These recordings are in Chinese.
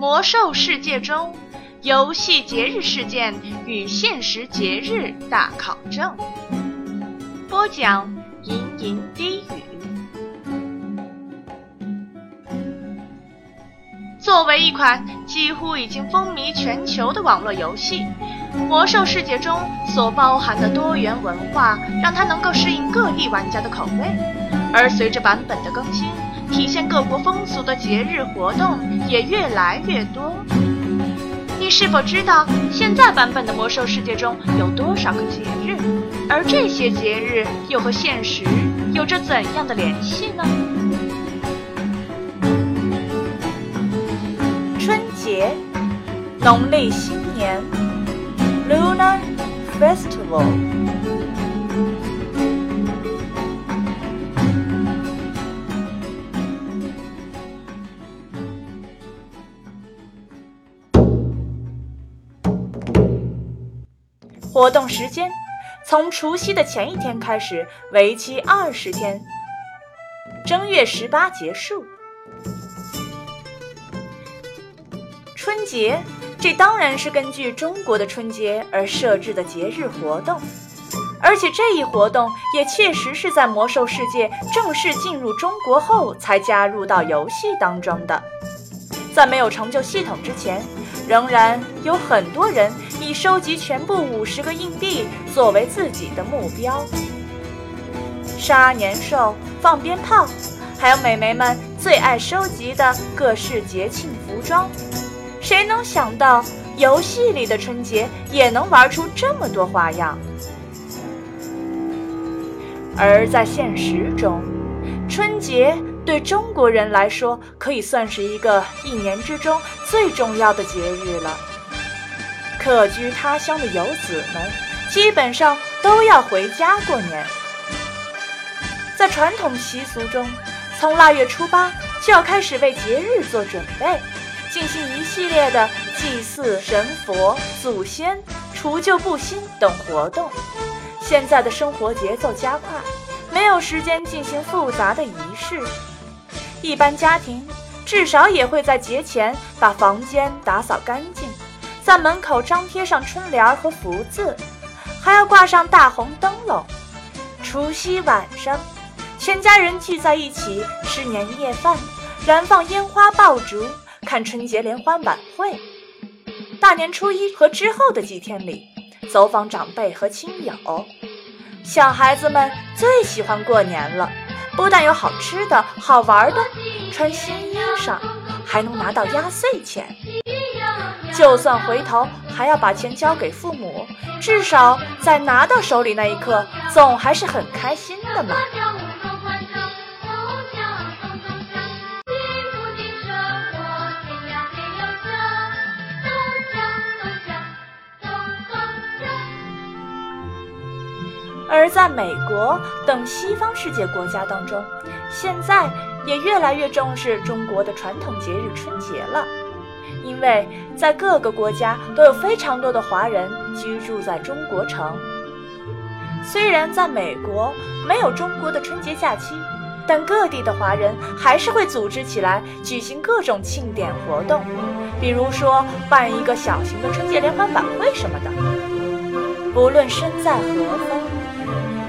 魔兽世界中游戏节日事件与现实节日大考证。播讲：吟吟低语。作为一款几乎已经风靡全球的网络游戏，《魔兽世界》中所包含的多元文化，让它能够适应各地玩家的口味。而随着版本的更新，体现各国风俗的节日活动也越来越多。你是否知道现在版本的《魔兽世界》中有多少个节日？而这些节日又和现实有着怎样的联系呢？春节，农历新年，Lunar Festival。活动时间从除夕的前一天开始，为期二十天，正月十八结束。春节，这当然是根据中国的春节而设置的节日活动，而且这一活动也确实是在魔兽世界正式进入中国后才加入到游戏当中的。在没有成就系统之前，仍然有很多人以收集全部五十个硬币作为自己的目标。杀年兽、放鞭炮，还有美眉们最爱收集的各式节庆服装。谁能想到游戏里的春节也能玩出这么多花样？而在现实中，春节对中国人来说可以算是一个一年之中最重要的节日了。客居他乡的游子们基本上都要回家过年。在传统习俗中，从腊月初八就要开始为节日做准备。进行一系列的祭祀神佛、祖先、除旧布新等活动。现在的生活节奏加快，没有时间进行复杂的仪式。一般家庭至少也会在节前把房间打扫干净，在门口张贴上春联和福字，还要挂上大红灯笼。除夕晚上，全家人聚在一起吃年夜饭，燃放烟花爆竹。看春节联欢晚会，大年初一和之后的几天里，走访长辈和亲友。小孩子们最喜欢过年了，不但有好吃的好玩的，穿新衣裳，还能拿到压岁钱。就算回头还要把钱交给父母，至少在拿到手里那一刻，总还是很开心的嘛。而在美国等西方世界国家当中，现在也越来越重视中国的传统节日春节了，因为在各个国家都有非常多的华人居住在中国城。虽然在美国没有中国的春节假期，但各地的华人还是会组织起来举行各种庆典活动，比如说办一个小型的春节联欢晚会什么的。不论身在何方。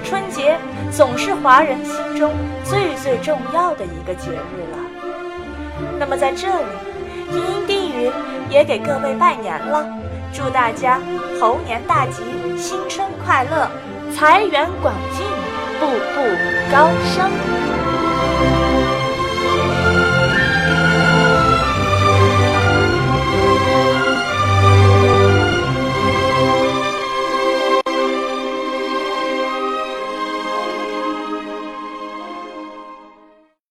春节总是华人心中最最重要的一个节日了。那么在这里，茵茵低也给各位拜年了，祝大家猴年大吉，新春快乐，财源广进，步步高升。